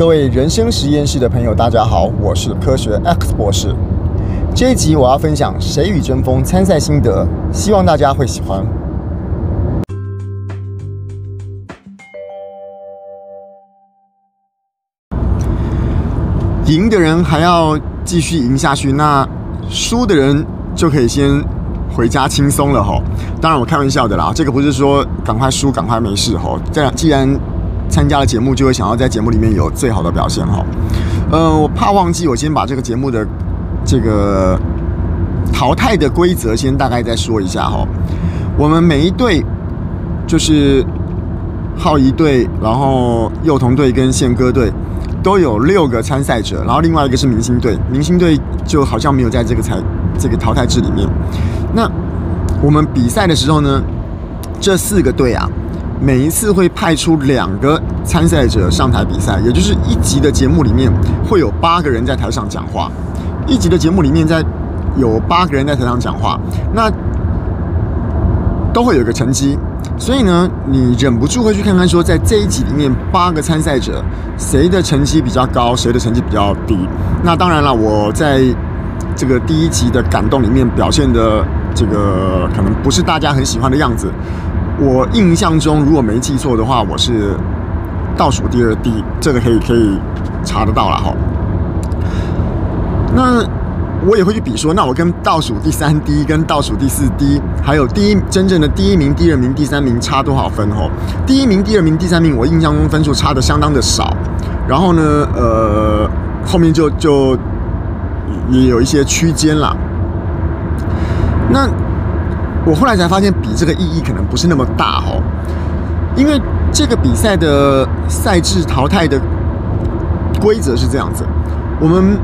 各位人生实验室的朋友，大家好，我是科学 X 博士。这一集我要分享《谁与争锋》参赛心得，希望大家会喜欢。赢的人还要继续赢下去，那输的人就可以先回家轻松了吼。当然我开玩笑的啦，这个不是说赶快输赶快没事吼。这样既然参加了节目，就会想要在节目里面有最好的表现哈。呃，我怕忘记，我先把这个节目的这个淘汰的规则先大概再说一下哈。我们每一队就是浩一队，然后幼童队跟宪哥队都有六个参赛者，然后另外一个是明星队，明星队就好像没有在这个才这个淘汰制里面。那我们比赛的时候呢，这四个队啊。每一次会派出两个参赛者上台比赛，也就是一集的节目里面会有八个人在台上讲话。一集的节目里面在有八个人在台上讲话，那都会有一个成绩。所以呢，你忍不住会去看看说，在这一集里面八个参赛者谁的成绩比较高，谁的成绩比较低。那当然了，我在这个第一集的感动里面表现的这个可能不是大家很喜欢的样子。我印象中，如果没记错的话，我是倒数第二低，这个可以可以查得到了哈。那我也会去比说，那我跟倒数第三低、跟倒数第四低，还有第一真正的第一名、第二名、第三名差多少分哦？第一名、第二名、第三名，我印象中分数差的相当的少。然后呢，呃，后面就就也有一些区间啦。那。我后来才发现，比这个意义可能不是那么大哦，因为这个比赛的赛制淘汰的规则是这样子：我们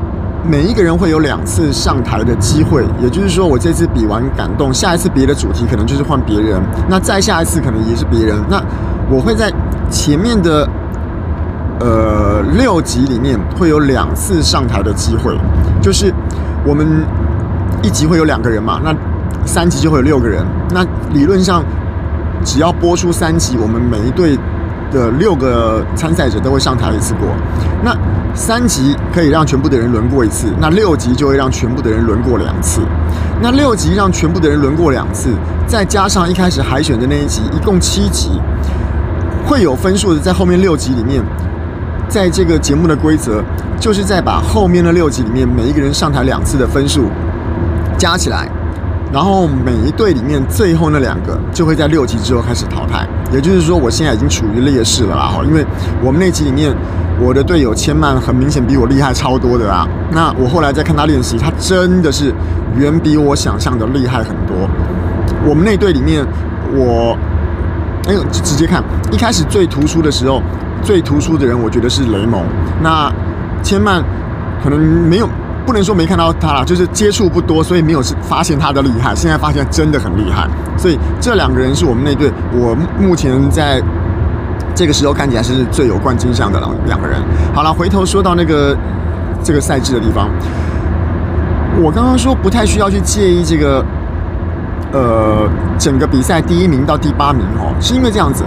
每一个人会有两次上台的机会，也就是说，我这次比完感动，下一次别的主题可能就是换别人，那再下一次可能也是别人。那我会在前面的呃六集里面会有两次上台的机会，就是我们一集会有两个人嘛，那。三集就会有六个人，那理论上只要播出三集，我们每一队的六个参赛者都会上台一次过。那三集可以让全部的人轮过一次，那六集就会让全部的人轮过两次。那六集让全部的人轮过两次，再加上一开始海选的那一集，一共七集，会有分数的。在后面六集里面，在这个节目的规则，就是在把后面的六集里面每一个人上台两次的分数加起来。然后每一队里面最后那两个就会在六级之后开始淘汰，也就是说我现在已经处于劣势了啦哈，因为我们那集里面我的队友千曼很明显比我厉害超多的啊，那我后来再看他练习，他真的是远比我想象的厉害很多。我们那队里面我哎呦直接看一开始最突出的时候，最突出的人我觉得是雷蒙，那千曼可能没有。不能说没看到他了，就是接触不多，所以没有发现他的厉害。现在发现真的很厉害，所以这两个人是我们那队，我目前在这个时候看起来是最有冠军相的两两个人。好了，回头说到那个这个赛制的地方，我刚刚说不太需要去介意这个呃整个比赛第一名到第八名哦，是因为这样子，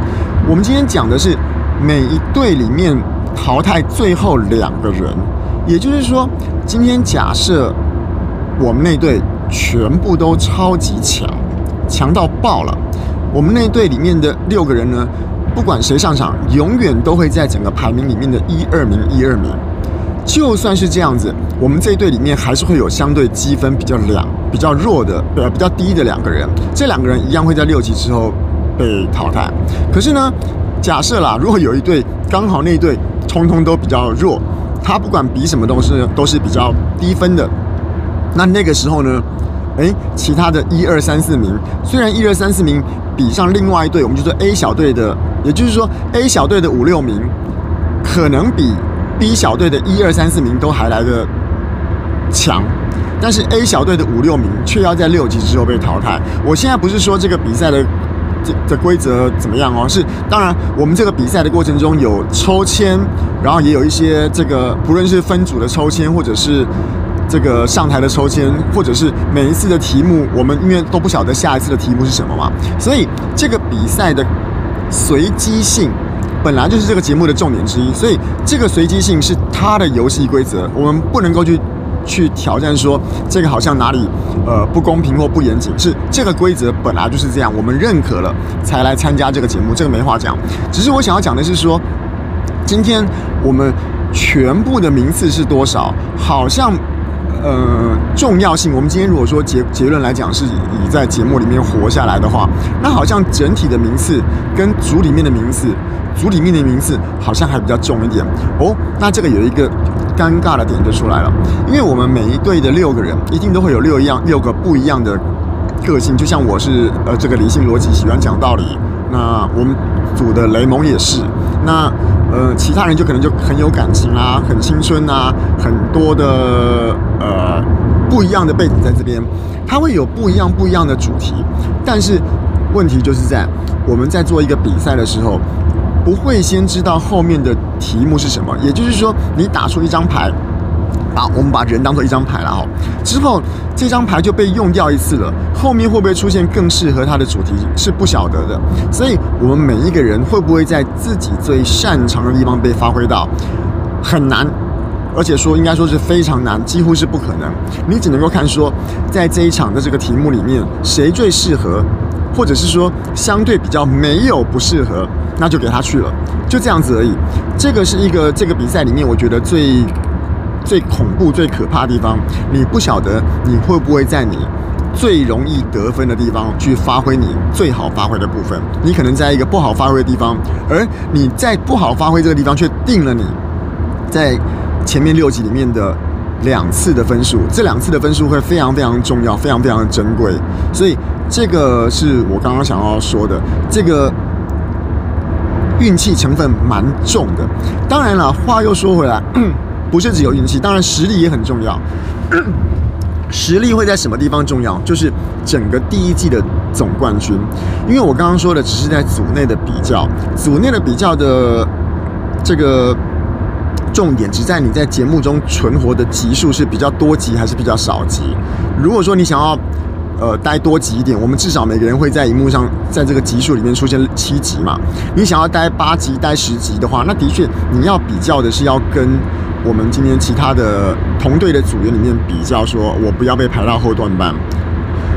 我们今天讲的是每一队里面淘汰最后两个人。也就是说，今天假设我们那队全部都超级强，强到爆了，我们那队里面的六个人呢，不管谁上场，永远都会在整个排名里面的一二名、一二名。就算是这样子，我们这一队里面还是会有相对积分比较两、比较弱的、呃比较低的两个人，这两个人一样会在六级之后被淘汰。可是呢，假设啦，如果有一队刚好那一队通通都比较弱。他不管比什么东西都是比较低分的，那那个时候呢，诶，其他的一二三四名，虽然一二三四名比上另外一队，我们就说 A 小队的，也就是说 A 小队的五六名，可能比 B 小队的一二三四名都还来得强，但是 A 小队的五六名却要在六级之后被淘汰。我现在不是说这个比赛的。这的规则怎么样哦？是当然，我们这个比赛的过程中有抽签，然后也有一些这个不论是分组的抽签，或者是这个上台的抽签，或者是每一次的题目，我们因为都不晓得下一次的题目是什么嘛，所以这个比赛的随机性本来就是这个节目的重点之一，所以这个随机性是它的游戏规则，我们不能够去去挑战说这个好像哪里呃不公平或不严谨，是这个规则本来就是这样，我们认可了才来参加这个节目，这个没话讲。只是我想要讲的是说，今天我们全部的名次是多少，好像。呃，重要性，我们今天如果说结结论来讲，是以在节目里面活下来的话，那好像整体的名次跟组里面的名次，组里面的名次好像还比较重一点哦。那这个有一个尴尬的点就出来了，因为我们每一队的六个人一定都会有六样六个不一样的个性，就像我是呃这个理性逻辑喜欢讲道理，那我们组的雷蒙也是那。呃，其他人就可能就很有感情啊，很青春啊，很多的呃不一样的背景在这边，他会有不一样不一样的主题，但是问题就是在我们在做一个比赛的时候，不会先知道后面的题目是什么，也就是说，你打出一张牌。把我们把人当做一张牌了哈，之后这张牌就被用掉一次了，后面会不会出现更适合它的主题是不晓得的，所以我们每一个人会不会在自己最擅长的地方被发挥到，很难，而且说应该说是非常难，几乎是不可能。你只能够看说，在这一场的这个题目里面，谁最适合，或者是说相对比较没有不适合，那就给他去了，就这样子而已。这个是一个这个比赛里面我觉得最。最恐怖、最可怕的地方，你不晓得你会不会在你最容易得分的地方去发挥你最好发挥的部分。你可能在一个不好发挥的地方，而你在不好发挥这个地方，却定了你在前面六集里面的两次的分数。这两次的分数会非常非常重要，非常非常的珍贵。所以这个是我刚刚想要说的，这个运气成分蛮重的。当然了，话又说回来。不是只有运气，当然实力也很重要。实力会在什么地方重要？就是整个第一季的总冠军。因为我刚刚说的只是在组内的比较，组内的比较的这个重点只在你在节目中存活的集数是比较多集还是比较少集。如果说你想要呃待多集一点，我们至少每个人会在荧幕上在这个集数里面出现七集嘛。你想要待八集、待十集的话，那的确你要比较的是要跟。我们今天其他的同队的组员里面比较说，我不要被排到后段班。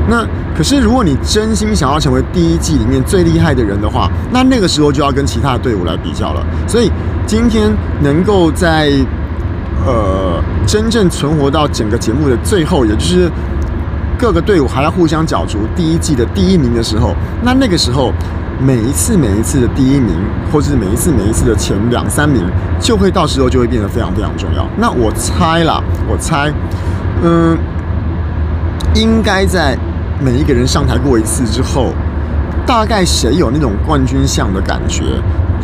那可是如果你真心想要成为第一季里面最厉害的人的话，那那个时候就要跟其他的队伍来比较了。所以今天能够在呃真正存活到整个节目的最后，也就是各个队伍还要互相角逐第一季的第一名的时候，那那个时候。每一次每一次的第一名，或者是每一次每一次的前两三名，就会到时候就会变得非常非常重要。那我猜啦，我猜，嗯，应该在每一个人上台过一次之后，大概谁有那种冠军相的感觉，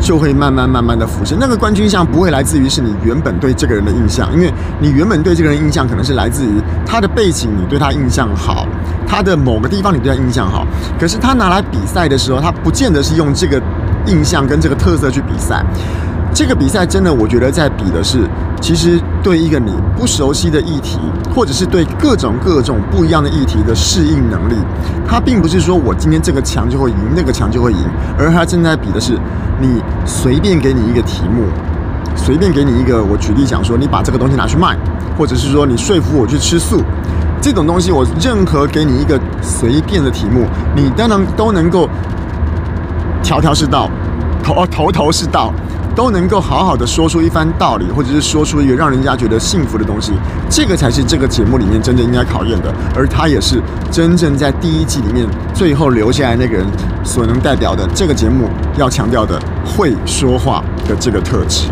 就会慢慢慢慢的浮现。那个冠军相不会来自于是你原本对这个人的印象，因为你原本对这个人印象可能是来自于他的背景，你对他印象好。他的某个地方你对他印象好，可是他拿来比赛的时候，他不见得是用这个印象跟这个特色去比赛。这个比赛真的，我觉得在比的是，其实对一个你不熟悉的议题，或者是对各种各种不一样的议题的适应能力。他并不是说我今天这个强就会赢，那个强就会赢，而他正在比的是，你随便给你一个题目，随便给你一个，我举例讲说，你把这个东西拿去卖，或者是说你说服我去吃素。这种东西，我任何给你一个随便的题目，你当然都能够条条是道，头头头是道，都能够好好的说出一番道理，或者是说出一个让人家觉得幸福的东西。这个才是这个节目里面真正应该考验的，而他也是真正在第一季里面最后留下来那个人所能代表的。这个节目要强调的会说话的这个特质。